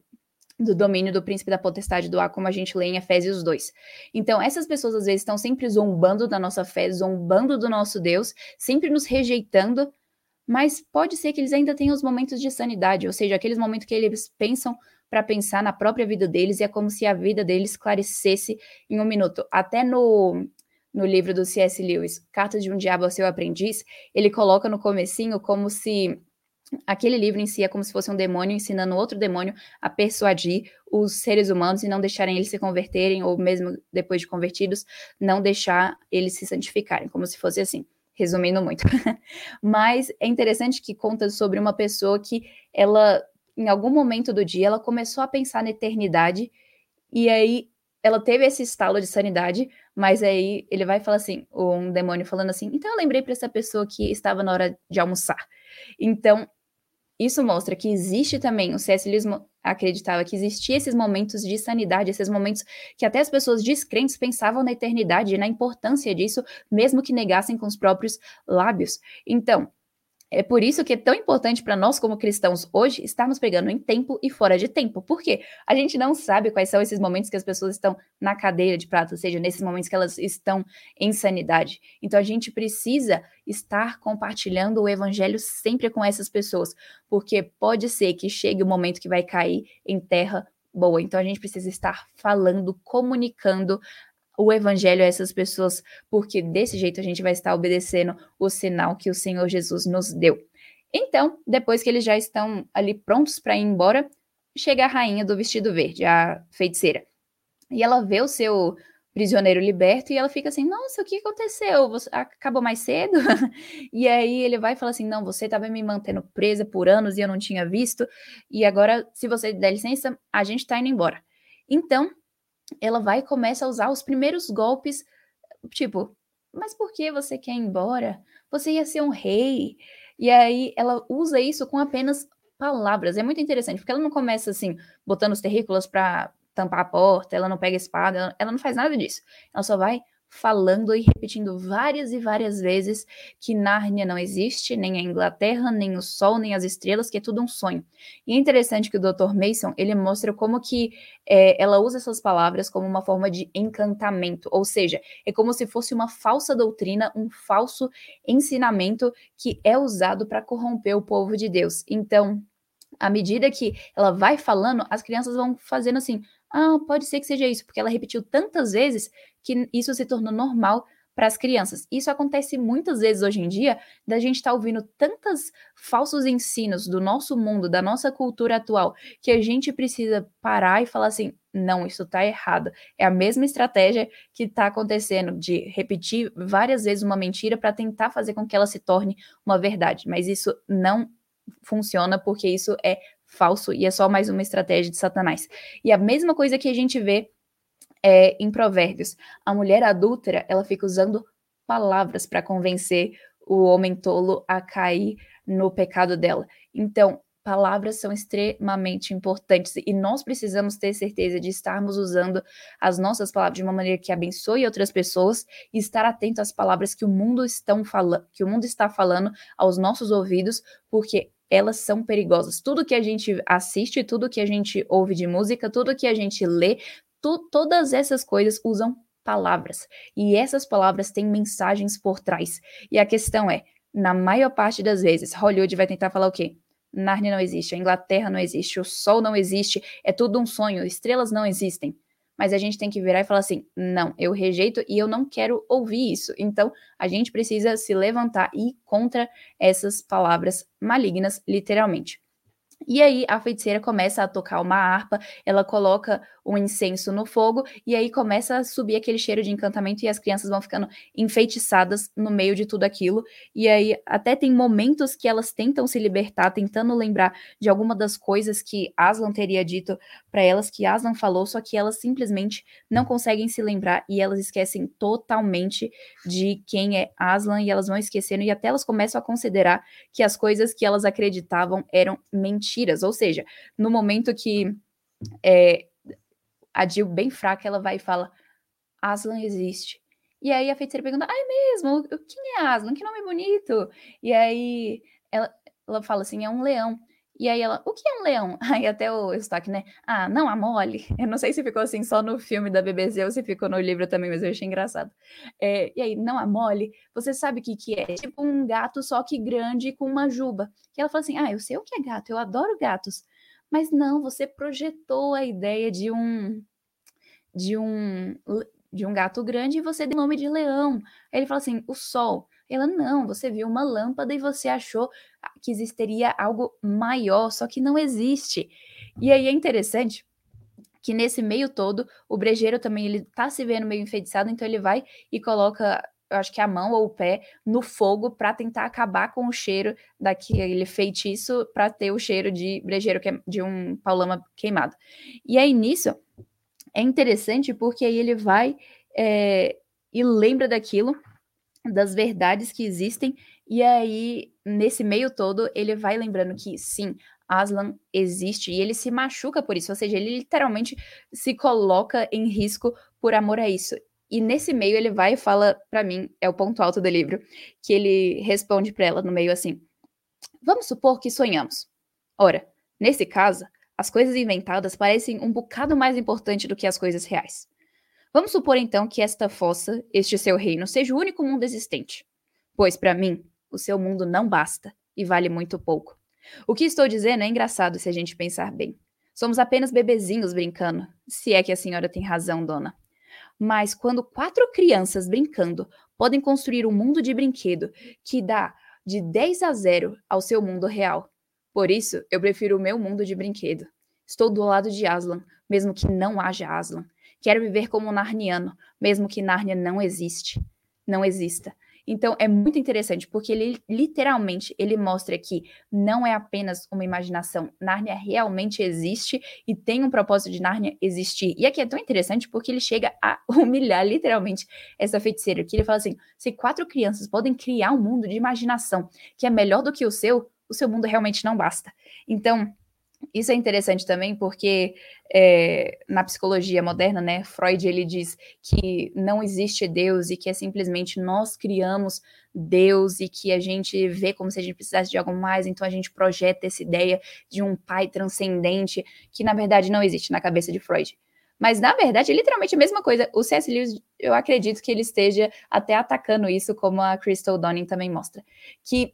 do domínio do príncipe da potestade do ar, como a gente lê em Efésios 2. Então, essas pessoas às vezes estão sempre zombando da nossa fé, zombando do nosso Deus, sempre nos rejeitando, mas pode ser que eles ainda tenham os momentos de sanidade, ou seja, aqueles momentos que eles pensam para pensar na própria vida deles e é como se a vida deles esclarecesse em um minuto. Até no, no livro do C.S. Lewis, Cartas de um Diabo ao Seu Aprendiz, ele coloca no comecinho como se aquele livro em si é como se fosse um demônio ensinando outro demônio a persuadir os seres humanos e não deixarem eles se converterem, ou mesmo depois de convertidos, não deixar eles se santificarem, como se fosse assim, resumindo muito. Mas é interessante que conta sobre uma pessoa que ela, em algum momento do dia, ela começou a pensar na eternidade, e aí ela teve esse estalo de sanidade, mas aí ele vai falar assim, um demônio falando assim, então eu lembrei para essa pessoa que estava na hora de almoçar. Então, isso mostra que existe também, o C.S. Lewis acreditava que existia esses momentos de sanidade, esses momentos que até as pessoas descrentes pensavam na eternidade e na importância disso, mesmo que negassem com os próprios lábios. Então, é por isso que é tão importante para nós, como cristãos, hoje, estarmos pegando em tempo e fora de tempo. Por quê? A gente não sabe quais são esses momentos que as pessoas estão na cadeira de prata, ou seja, nesses momentos que elas estão em sanidade. Então a gente precisa estar compartilhando o evangelho sempre com essas pessoas, porque pode ser que chegue o momento que vai cair em terra boa. Então a gente precisa estar falando, comunicando o evangelho a essas pessoas, porque desse jeito a gente vai estar obedecendo o sinal que o Senhor Jesus nos deu. Então, depois que eles já estão ali prontos para ir embora, chega a rainha do vestido verde, a feiticeira. E ela vê o seu prisioneiro liberto e ela fica assim: Nossa, o que aconteceu? Você acabou mais cedo? e aí ele vai e fala assim: Não, você estava me mantendo presa por anos e eu não tinha visto, e agora, se você der licença, a gente está indo embora. Então, ela vai e começa a usar os primeiros golpes, tipo, mas por que você quer ir embora? Você ia ser um rei. E aí ela usa isso com apenas palavras. É muito interessante, porque ela não começa assim, botando os terrícolas para tampar a porta, ela não pega espada, ela não faz nada disso. Ela só vai falando e repetindo várias e várias vezes que Nárnia não existe, nem a Inglaterra, nem o Sol, nem as estrelas, que é tudo um sonho. E é interessante que o Dr. Mason, ele mostra como que é, ela usa essas palavras como uma forma de encantamento, ou seja, é como se fosse uma falsa doutrina, um falso ensinamento que é usado para corromper o povo de Deus. Então, à medida que ela vai falando, as crianças vão fazendo assim, ah, pode ser que seja isso, porque ela repetiu tantas vezes que isso se tornou normal para as crianças. Isso acontece muitas vezes hoje em dia, da gente estar tá ouvindo tantos falsos ensinos do nosso mundo, da nossa cultura atual, que a gente precisa parar e falar assim: não, isso está errado. É a mesma estratégia que está acontecendo de repetir várias vezes uma mentira para tentar fazer com que ela se torne uma verdade. Mas isso não funciona porque isso é falso e é só mais uma estratégia de Satanás. E a mesma coisa que a gente vê é, em Provérbios. A mulher adúltera, ela fica usando palavras para convencer o homem tolo a cair no pecado dela. Então, palavras são extremamente importantes e nós precisamos ter certeza de estarmos usando as nossas palavras de uma maneira que abençoe outras pessoas e estar atento às palavras que o mundo estão falando, que o mundo está falando aos nossos ouvidos, porque elas são perigosas. Tudo que a gente assiste, tudo que a gente ouve de música, tudo que a gente lê, tu, todas essas coisas usam palavras. E essas palavras têm mensagens por trás. E a questão é, na maior parte das vezes, Hollywood vai tentar falar o quê? Narnia não existe, a Inglaterra não existe, o Sol não existe, é tudo um sonho, estrelas não existem. Mas a gente tem que virar e falar assim: não, eu rejeito e eu não quero ouvir isso. Então, a gente precisa se levantar e ir contra essas palavras malignas, literalmente. E aí a feiticeira começa a tocar uma harpa, ela coloca um incenso no fogo e aí começa a subir aquele cheiro de encantamento e as crianças vão ficando enfeitiçadas no meio de tudo aquilo. E aí até tem momentos que elas tentam se libertar, tentando lembrar de alguma das coisas que Aslan teria dito para elas, que Aslan falou, só que elas simplesmente não conseguem se lembrar e elas esquecem totalmente de quem é Aslan e elas vão esquecendo e até elas começam a considerar que as coisas que elas acreditavam eram mentiras. Ou seja, no momento que é, a Jill, bem fraca, ela vai e fala: Aslan existe. E aí a feiticeira pergunta: Ah, é mesmo? Quem é Aslan? Que nome bonito! E aí ela, ela fala assim: É um leão. E aí ela, o que é um leão? Aí até o Eustáquio, né? Ah, não, a Molly. Eu não sei se ficou assim só no filme da BBC ou se ficou no livro também, mas eu achei engraçado. É, e aí, não, a Molly, você sabe o que que é? Tipo um gato só que grande com uma juba. E ela fala assim, ah, eu sei o que é gato, eu adoro gatos. Mas não, você projetou a ideia de um de um de um gato grande e você deu o nome de leão. Aí ele fala assim: "O sol". Ela, não, você viu uma lâmpada e você achou que existiria algo maior, só que não existe. E aí é interessante que nesse meio todo, o brejeiro também ele tá se vendo meio enfeitiçado, então ele vai e coloca eu acho que a mão ou o pé no fogo para tentar acabar com o cheiro daquele feitiço para ter o cheiro de brejeiro de um paulama queimado. E aí nisso é interessante porque aí ele vai é, e lembra daquilo, das verdades que existem, e aí nesse meio todo ele vai lembrando que sim, Aslan existe e ele se machuca por isso, ou seja, ele literalmente se coloca em risco por amor a isso. E nesse meio ele vai e fala para mim, é o ponto alto do livro, que ele responde para ela no meio assim: Vamos supor que sonhamos. Ora, nesse caso, as coisas inventadas parecem um bocado mais importante do que as coisas reais. Vamos supor então que esta fossa, este seu reino, seja o único mundo existente. Pois para mim, o seu mundo não basta e vale muito pouco. O que estou dizendo é engraçado se a gente pensar bem. Somos apenas bebezinhos brincando, se é que a senhora tem razão, dona. Mas quando quatro crianças brincando podem construir um mundo de brinquedo que dá de 10 a 0 ao seu mundo real. Por isso, eu prefiro o meu mundo de brinquedo. Estou do lado de Aslan, mesmo que não haja Aslan. Quero viver como um narniano, mesmo que Nárnia não existe. Não exista. Então é muito interessante porque ele literalmente ele mostra que não é apenas uma imaginação. Nárnia realmente existe e tem um propósito de Nárnia existir. E aqui é tão interessante porque ele chega a humilhar literalmente essa feiticeira, que ele fala assim: se quatro crianças podem criar um mundo de imaginação que é melhor do que o seu, o seu mundo realmente não basta. Então, isso é interessante também porque é, na psicologia moderna, né, Freud ele diz que não existe Deus e que é simplesmente nós criamos Deus e que a gente vê como se a gente precisasse de algo mais, então a gente projeta essa ideia de um pai transcendente que na verdade não existe na cabeça de Freud. Mas na verdade é literalmente a mesma coisa. O C.S. Lewis, eu acredito que ele esteja até atacando isso, como a Crystal Donning também mostra, que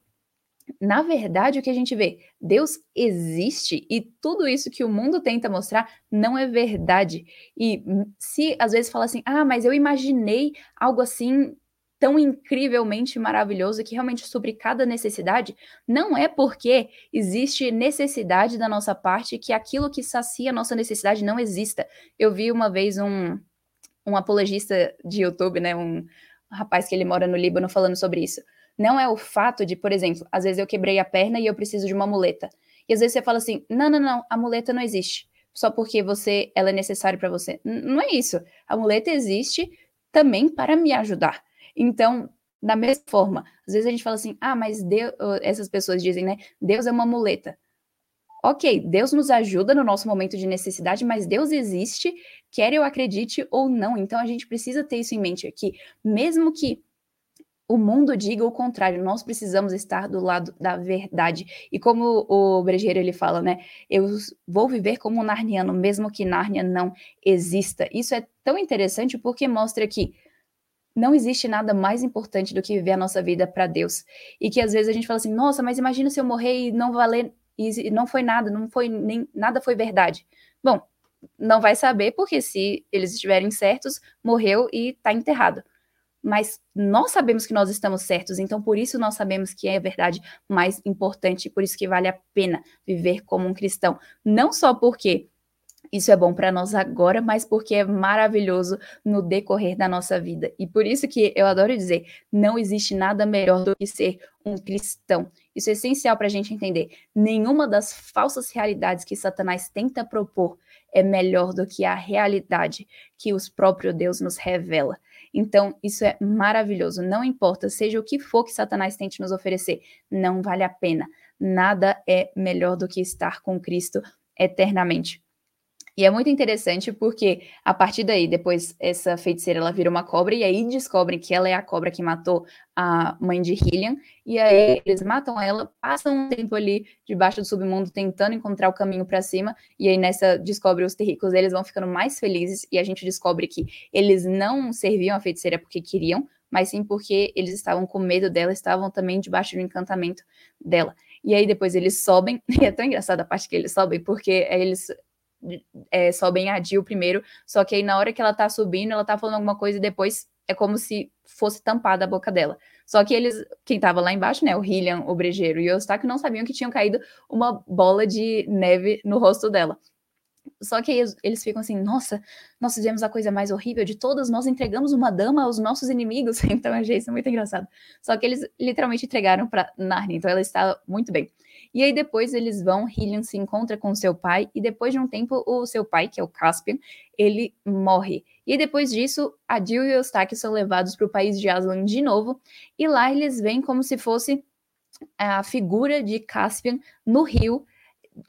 na verdade, o que a gente vê? Deus existe e tudo isso que o mundo tenta mostrar não é verdade. E se às vezes fala assim, ah, mas eu imaginei algo assim tão incrivelmente maravilhoso que realmente supre cada necessidade, não é porque existe necessidade da nossa parte que aquilo que sacia a nossa necessidade não exista. Eu vi uma vez um, um apologista de YouTube, né, um rapaz que ele mora no Líbano falando sobre isso não é o fato de, por exemplo, às vezes eu quebrei a perna e eu preciso de uma muleta. E às vezes você fala assim: não, não, não, a muleta não existe. Só porque você, ela é necessária para você. N não é isso. A muleta existe também para me ajudar. Então, da mesma forma, às vezes a gente fala assim: ah, mas Deus, essas pessoas dizem, né? Deus é uma muleta. Ok, Deus nos ajuda no nosso momento de necessidade, mas Deus existe, quer eu acredite ou não. Então a gente precisa ter isso em mente aqui. Mesmo que o mundo diga o contrário, nós precisamos estar do lado da verdade. E como o Brejeiro ele fala, né? Eu vou viver como um narniano, mesmo que Nárnia não exista. Isso é tão interessante porque mostra que não existe nada mais importante do que viver a nossa vida para Deus. E que às vezes a gente fala assim: "Nossa, mas imagina se eu morrer e não valer e não foi nada, não foi nem nada foi verdade". Bom, não vai saber porque se eles estiverem certos, morreu e está enterrado mas nós sabemos que nós estamos certos, então por isso nós sabemos que é a verdade mais importante, por isso que vale a pena viver como um cristão. Não só porque isso é bom para nós agora, mas porque é maravilhoso no decorrer da nossa vida. E por isso que eu adoro dizer: não existe nada melhor do que ser um cristão. Isso é essencial para a gente entender. Nenhuma das falsas realidades que Satanás tenta propor é melhor do que a realidade que os próprios Deus nos revela. Então, isso é maravilhoso. Não importa, seja o que for que Satanás tente nos oferecer, não vale a pena. Nada é melhor do que estar com Cristo eternamente. E é muito interessante porque a partir daí, depois essa feiticeira ela vira uma cobra e aí descobrem que ela é a cobra que matou a mãe de Hillian. E aí eles matam ela, passam um tempo ali debaixo do submundo tentando encontrar o caminho para cima. E aí nessa descobre os terrícolas, eles vão ficando mais felizes e a gente descobre que eles não serviam a feiticeira porque queriam, mas sim porque eles estavam com medo dela, estavam também debaixo do encantamento dela. E aí depois eles sobem, e é tão engraçada a parte que eles sobem, porque eles é, sobem a Jill primeiro, só que aí na hora que ela tá subindo, ela tá falando alguma coisa e depois é como se fosse tampada a boca dela. Só que eles, quem tava lá embaixo, né, o Hillian, o brejeiro e o Eustáquio não sabiam que tinham caído uma bola de neve no rosto dela. Só que eles, eles ficam assim, nossa, nós fizemos a coisa mais horrível de todas, nós entregamos uma dama aos nossos inimigos. Então achei isso muito engraçado. Só que eles literalmente entregaram para Narnia, então ela está muito bem. E aí depois eles vão, Hillian se encontra com seu pai, e depois de um tempo o seu pai, que é o Caspian, ele morre. E depois disso, a Jill e o Eustáquio são levados para o país de Aslan de novo, e lá eles veem como se fosse a figura de Caspian no rio,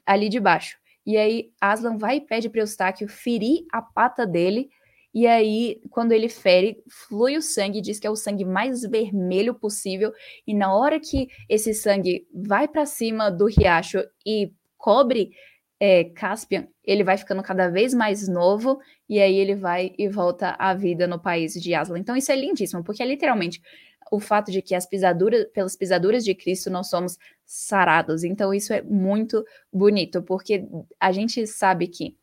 ali de baixo. E aí Aslan vai e pede para Eustáquio ferir a pata dele. E aí, quando ele fere, flui o sangue, diz que é o sangue mais vermelho possível. E na hora que esse sangue vai para cima do riacho e cobre é, Caspian, ele vai ficando cada vez mais novo. E aí ele vai e volta à vida no país de Aslan. Então isso é lindíssimo, porque é literalmente o fato de que as pisaduras, pelas pisaduras de Cristo nós somos sarados. Então isso é muito bonito, porque a gente sabe que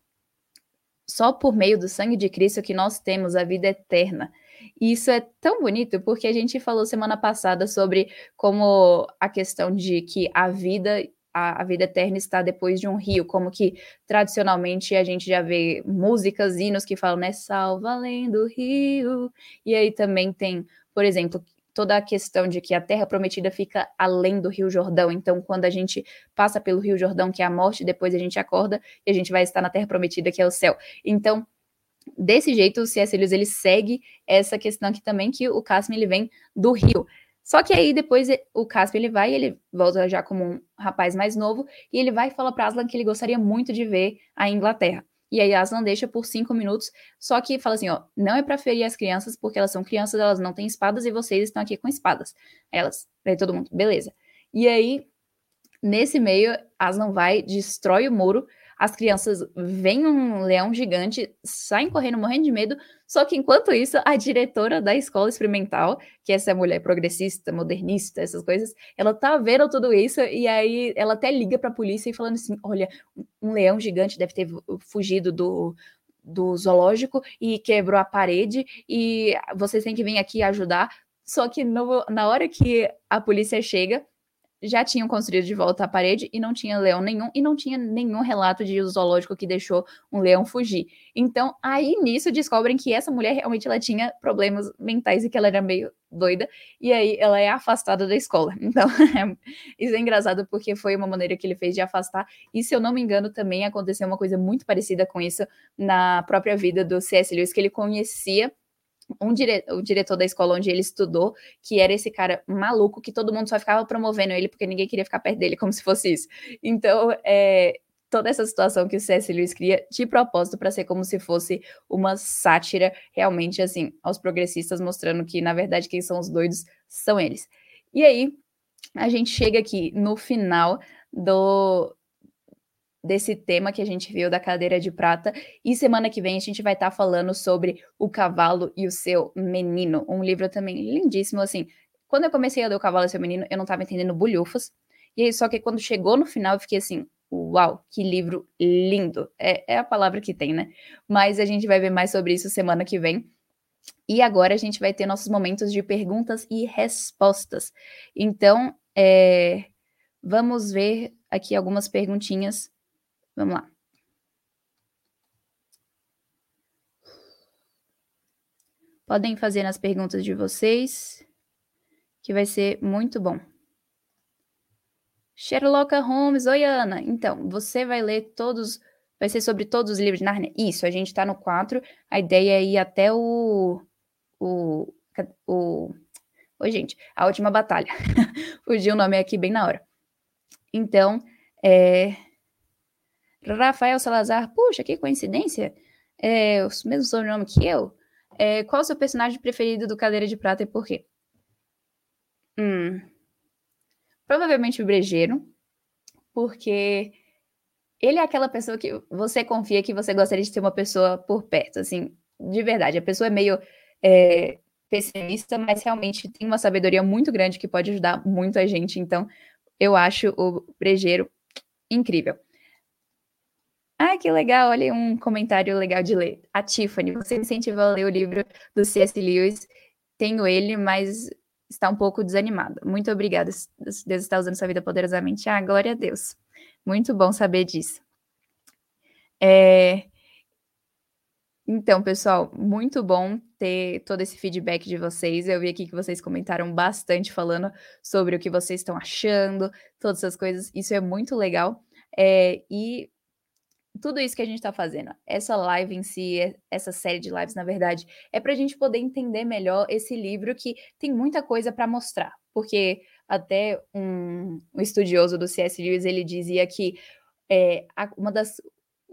só por meio do sangue de Cristo que nós temos a vida eterna. E isso é tão bonito porque a gente falou semana passada sobre como a questão de que a vida a, vida eterna está depois de um rio, como que tradicionalmente a gente já vê músicas, hinos que falam, né, salva além do rio, e aí também tem, por exemplo, toda a questão de que a terra prometida fica além do Rio Jordão. Então, quando a gente passa pelo Rio Jordão, que é a morte, depois a gente acorda e a gente vai estar na terra prometida, que é o céu. Então, desse jeito, o C.S. Lewis ele segue essa questão aqui também que o Casimir ele vem do Rio. Só que aí depois o Caspian ele vai, ele volta já como um rapaz mais novo e ele vai falar para Aslan que ele gostaria muito de ver a Inglaterra. E aí Aslan deixa por cinco minutos, só que fala assim, ó, não é para ferir as crianças, porque elas são crianças, elas não têm espadas e vocês estão aqui com espadas. Elas, aí todo mundo, beleza. E aí, nesse meio, Aslan vai, destrói o muro, as crianças veem um leão gigante, saem correndo, morrendo de medo. Só que enquanto isso, a diretora da escola experimental, que é essa mulher progressista, modernista, essas coisas, ela tá vendo tudo isso e aí ela até liga para a polícia e falando assim: olha, um leão gigante deve ter fugido do, do zoológico e quebrou a parede e vocês têm que vir aqui ajudar. Só que no, na hora que a polícia chega, já tinham construído de volta a parede e não tinha leão nenhum, e não tinha nenhum relato de zoológico que deixou um leão fugir. Então, aí nisso descobrem que essa mulher realmente ela tinha problemas mentais e que ela era meio doida, e aí ela é afastada da escola. Então, é, isso é engraçado porque foi uma maneira que ele fez de afastar, e se eu não me engano, também aconteceu uma coisa muito parecida com isso na própria vida do C.S. Lewis, que ele conhecia um dire o diretor da escola onde ele estudou, que era esse cara maluco que todo mundo só ficava promovendo ele porque ninguém queria ficar perto dele, como se fosse isso. Então, é, toda essa situação que o C.S. Lewis cria de propósito para ser como se fosse uma sátira, realmente, assim, aos progressistas, mostrando que, na verdade, quem são os doidos são eles. E aí, a gente chega aqui no final do, desse tema que a gente viu da cadeira de prata. E semana que vem a gente vai estar tá falando sobre O Cavalo e o Seu Menino, um livro também lindíssimo. Assim, quando eu comecei a ler O Cavalo e o Seu Menino, eu não estava entendendo bulhufas. E aí, só que quando chegou no final, eu fiquei assim, uau, que livro lindo. É, é a palavra que tem, né? Mas a gente vai ver mais sobre isso semana que vem. E agora a gente vai ter nossos momentos de perguntas e respostas. Então, é, vamos ver aqui algumas perguntinhas Vamos lá. Podem fazer as perguntas de vocês, que vai ser muito bom. Sherlock Holmes, oi Ana. Então, você vai ler todos, vai ser sobre todos os livros de Narnia? Isso, a gente tá no 4, a ideia é ir até o, o, o, oi gente, a última batalha. Fugiu o nome aqui bem na hora. Então, é, Rafael Salazar, puxa, que coincidência. É, o mesmo sobrenome que eu. É, qual o seu personagem preferido do Cadeira de Prata e por quê? Hum, provavelmente o Brejeiro, porque ele é aquela pessoa que você confia que você gostaria de ter uma pessoa por perto, assim, de verdade. A pessoa é meio é, pessimista, mas realmente tem uma sabedoria muito grande que pode ajudar muito a gente. Então, eu acho o Brejeiro incrível. Ah, que legal, olha um comentário legal de ler. A Tiffany, você incentiva a ler o livro do C.S. Lewis. Tenho ele, mas está um pouco desanimada. Muito obrigada. Deus está usando sua vida poderosamente. Ah, glória a Deus. Muito bom saber disso. É... Então, pessoal, muito bom ter todo esse feedback de vocês. Eu vi aqui que vocês comentaram bastante falando sobre o que vocês estão achando, todas essas coisas. Isso é muito legal. É... E tudo isso que a gente está fazendo, essa live em si, essa série de lives, na verdade, é para a gente poder entender melhor esse livro que tem muita coisa para mostrar. Porque até um, um, estudioso do C.S. Lewis ele dizia que é, uma das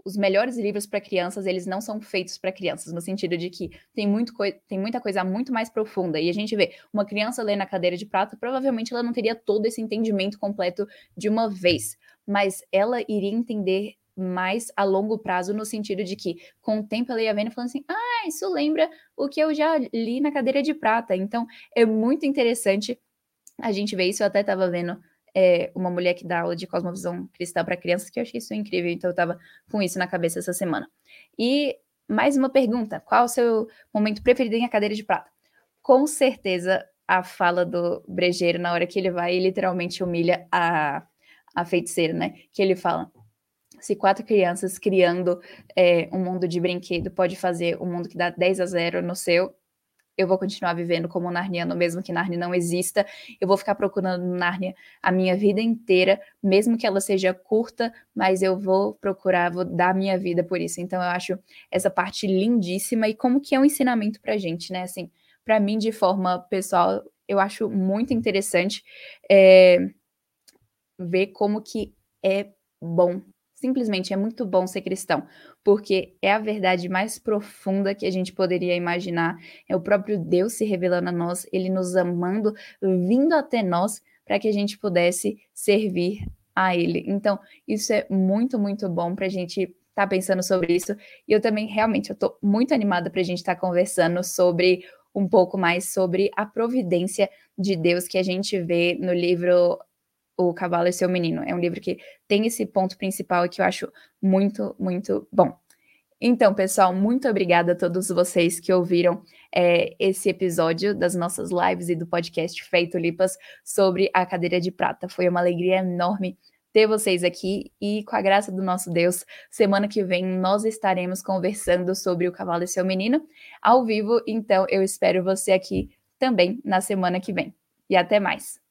os melhores livros para crianças, eles não são feitos para crianças, no sentido de que tem, muito tem muita coisa muito mais profunda. E a gente vê uma criança ler na cadeira de prata, provavelmente ela não teria todo esse entendimento completo de uma vez, mas ela iria entender mais a longo prazo, no sentido de que, com o tempo, ela ia vendo e falando assim: ah, isso lembra o que eu já li na cadeira de prata. Então, é muito interessante a gente ver isso. Eu até estava vendo é, uma mulher que dá aula de cosmovisão cristã para crianças, que eu achei isso incrível, então eu estava com isso na cabeça essa semana. E mais uma pergunta: qual o seu momento preferido em A Cadeira de Prata? Com certeza a fala do brejeiro na hora que ele vai e literalmente humilha a, a feiticeira, né? Que ele fala: se quatro crianças criando é, um mundo de brinquedo pode fazer um mundo que dá 10 a 0 no seu, eu vou continuar vivendo como narniano, mesmo que Narnia não exista. Eu vou ficar procurando Narnia a minha vida inteira, mesmo que ela seja curta, mas eu vou procurar, vou dar minha vida por isso. Então eu acho essa parte lindíssima e como que é um ensinamento pra gente, né? Assim, para mim, de forma pessoal, eu acho muito interessante é, ver como que é bom Simplesmente é muito bom ser cristão, porque é a verdade mais profunda que a gente poderia imaginar. É o próprio Deus se revelando a nós, ele nos amando, vindo até nós para que a gente pudesse servir a ele. Então, isso é muito, muito bom para a gente estar tá pensando sobre isso. E eu também, realmente, eu estou muito animada para a gente estar tá conversando sobre um pouco mais sobre a providência de Deus que a gente vê no livro o Cavalo e Seu Menino. É um livro que tem esse ponto principal e que eu acho muito, muito bom. Então, pessoal, muito obrigada a todos vocês que ouviram é, esse episódio das nossas lives e do podcast Feito Lipas sobre a cadeira de prata. Foi uma alegria enorme ter vocês aqui e, com a graça do nosso Deus, semana que vem nós estaremos conversando sobre o Cavalo e Seu Menino ao vivo. Então, eu espero você aqui também na semana que vem. E até mais!